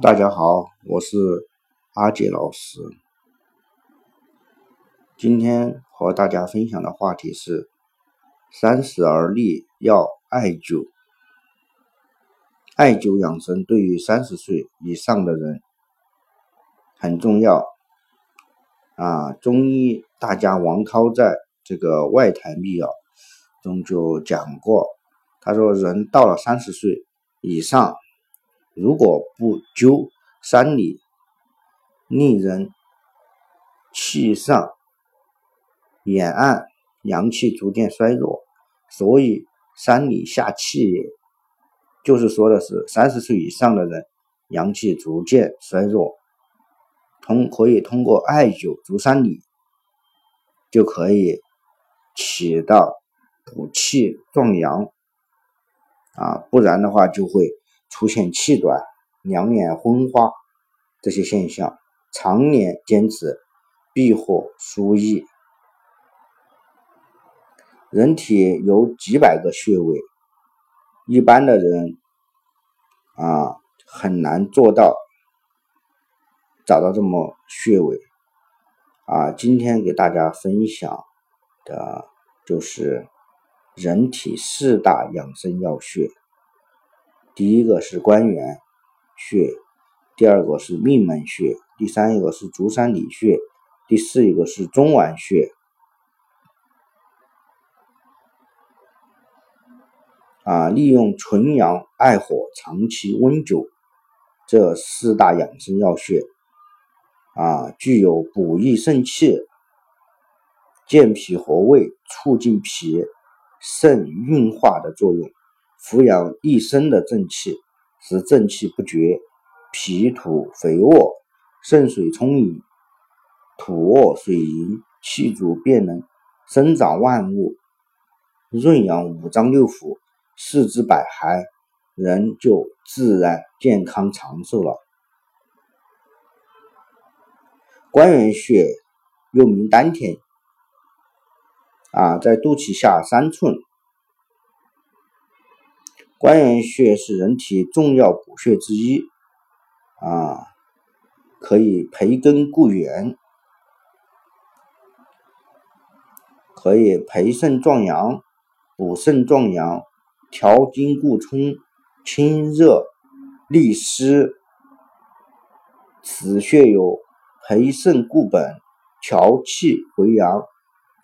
大家好，我是阿杰老师。今天和大家分享的话题是：三十而立要艾灸。艾灸养生对于三十岁以上的人很重要。啊，中医大家王涛在这个《外台秘药》中就讲过，他说人到了三十岁以上。如果不灸三里，令人气上眼暗，阳气逐渐衰弱。所以三里下气也，就是说的是三十岁以上的人阳气逐渐衰弱，通可以通过艾灸足三里，就可以起到补气壮阳啊，不然的话就会。出现气短、两眼昏花这些现象，常年坚持必获殊益。人体有几百个穴位，一般的人啊很难做到找到这么穴位啊。今天给大家分享的就是人体四大养生要穴。第一个是关元穴，第二个是命门穴，第三一个是足三里穴，第四一个是中脘穴。啊，利用纯阳艾火长期温灸这四大养生要穴，啊，具有补益肾气、健脾和胃、促进脾肾运化的作用。扶养一身的正气，使正气不绝，脾土肥沃，肾水充盈，土沃水盈，气足便能生长万物，润养五脏六腑，四肢百骸，人就自然健康长寿了。关元穴又名丹田，啊，在肚脐下三寸。关元穴是人体重要补穴之一，啊，可以培根固元，可以培肾壮阳、补肾壮阳、调经固冲、清热利湿。此穴有培肾固本、调气回阳、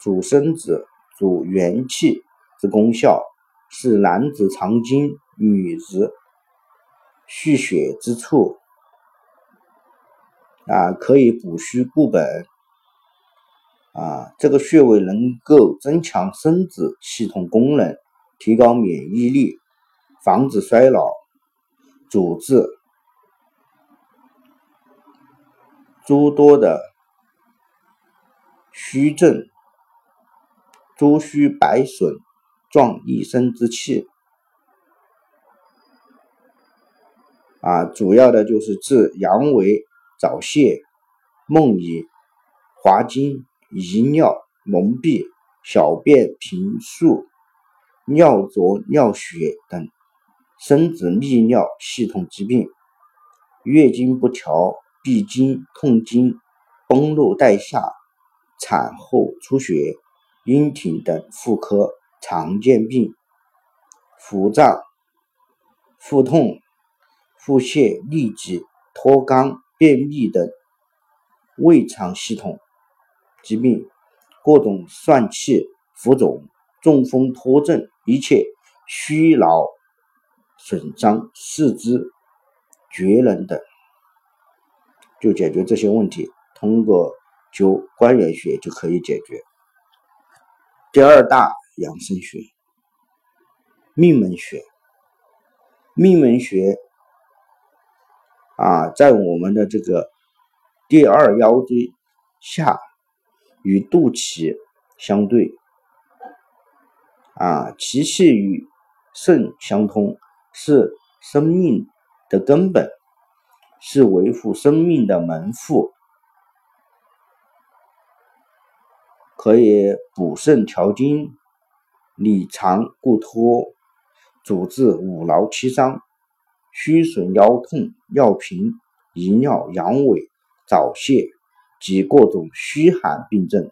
主身子、主元气之功效。是男子藏精、女子蓄血之处啊，可以补虚固本啊。这个穴位能够增强生殖系统功能，提高免疫力，防止衰老，主治诸多的虚症，诸虚百损。壮一身之气啊，主要的就是治阳痿、早泄、梦遗、滑精、遗尿、蒙蔽、小便频数、尿浊、尿血等生殖泌尿系统疾病、月经不调、闭经、痛经、崩漏带下、产后出血、阴挺等妇科。常见病：腹胀、腹痛、腹泻、痢疾、脱肛、便秘等胃肠系统疾病，各种疝气、浮肿、中风、脱症，一切虚劳损伤四肢绝能等，就解决这些问题。通过灸关元穴就可以解决。第二大。养生穴，命门穴，命门穴啊，在我们的这个第二腰椎下，与肚脐相对，啊，其气与肾相通，是生命的根本，是维护生命的门户，可以补肾调经。理肠固脱，主治五劳七伤、虚损腰痛、尿频、遗尿、阳痿、早泄及各种虚寒病症。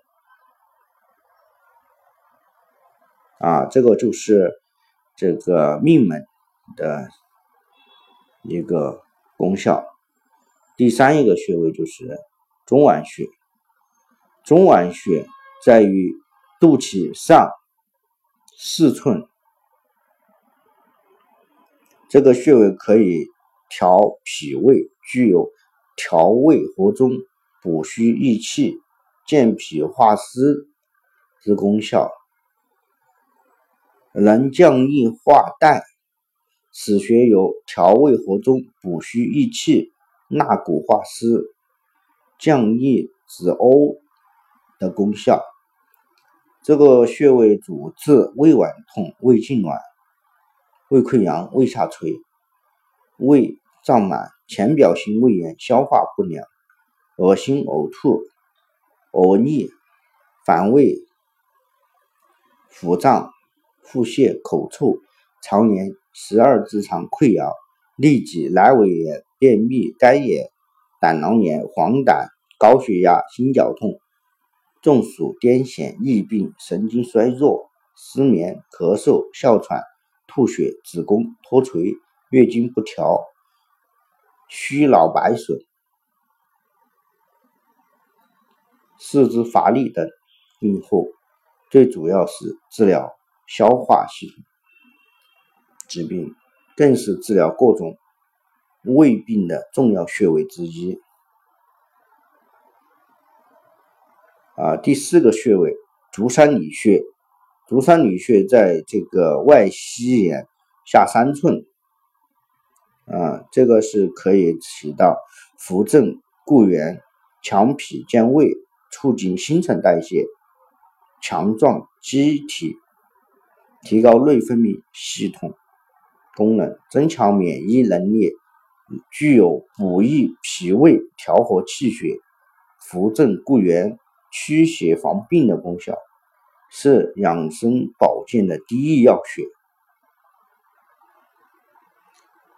啊，这个就是这个命门的一个功效。第三一个穴位就是中脘穴，中脘穴在于肚脐上四寸，这个穴位可以调脾胃，具有调胃和中、补虚益气、健脾化湿之功效。能降逆化痰，此穴有调胃和中、补虚益气、纳谷化湿、降逆止呕的功效。这个穴位主治胃脘痛、胃痉挛、胃溃疡、胃下垂、胃胀满、浅表性胃炎、消化不良、恶心呕吐、呕逆、反胃、腹胀。腹泻、口臭、肠炎十二指肠溃疡、痢疾、阑尾炎、便秘、肝炎、胆囊炎、黄疸、高血压、心绞痛、中暑、癫痫、疫病、神经衰弱、失眠、咳嗽、哮喘、吐血、子宫脱垂、月经不调、虚脑白损、四肢乏力等病后，最主要是治疗。消化系统疾病，更是治疗各种胃病的重要穴位之一。啊，第四个穴位足三里穴，足三里穴在这个外膝眼下三寸，啊，这个是可以起到扶正固元、强脾健胃、促进新陈代谢、强壮机体。提高内分泌系统功能，增强免疫能力，具有补益脾胃、调和气血、扶正固元、驱邪防病的功效，是养生保健的第一要穴。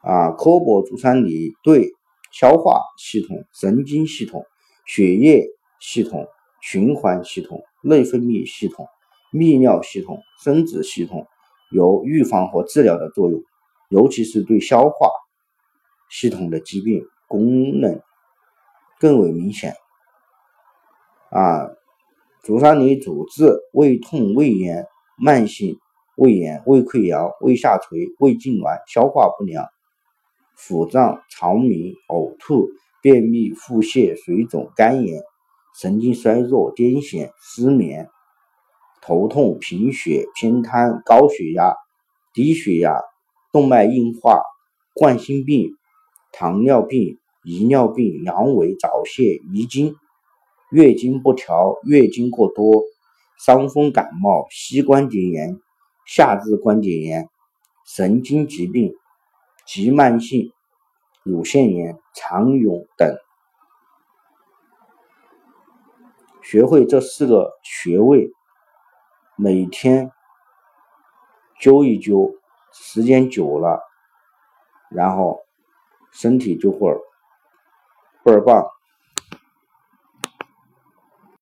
啊，科博足三里对消化系统、神经系统、血液系统、循环系统、内分泌系统。泌尿系统、生殖系统有预防和治疗的作用，尤其是对消化系统的疾病功能更为明显。啊，足三里主治胃痛、胃炎、慢性胃炎、胃溃疡、胃下垂、胃痉挛、消化不良、腹胀、肠鸣、呕吐、便秘、腹泻、水肿、肝炎、神经衰弱、癫痫、失眠。头痛、贫血、偏瘫、高血压、低血压、动脉硬化、冠心病、糖尿病、遗尿病、阳痿、早泄、遗精、月经不调、月经过多、伤风感冒、膝关节炎、下肢关节炎、神经疾病急慢性乳腺炎、肠痈等，学会这四个穴位。每天灸一灸，时间久了，然后身体就会倍儿棒。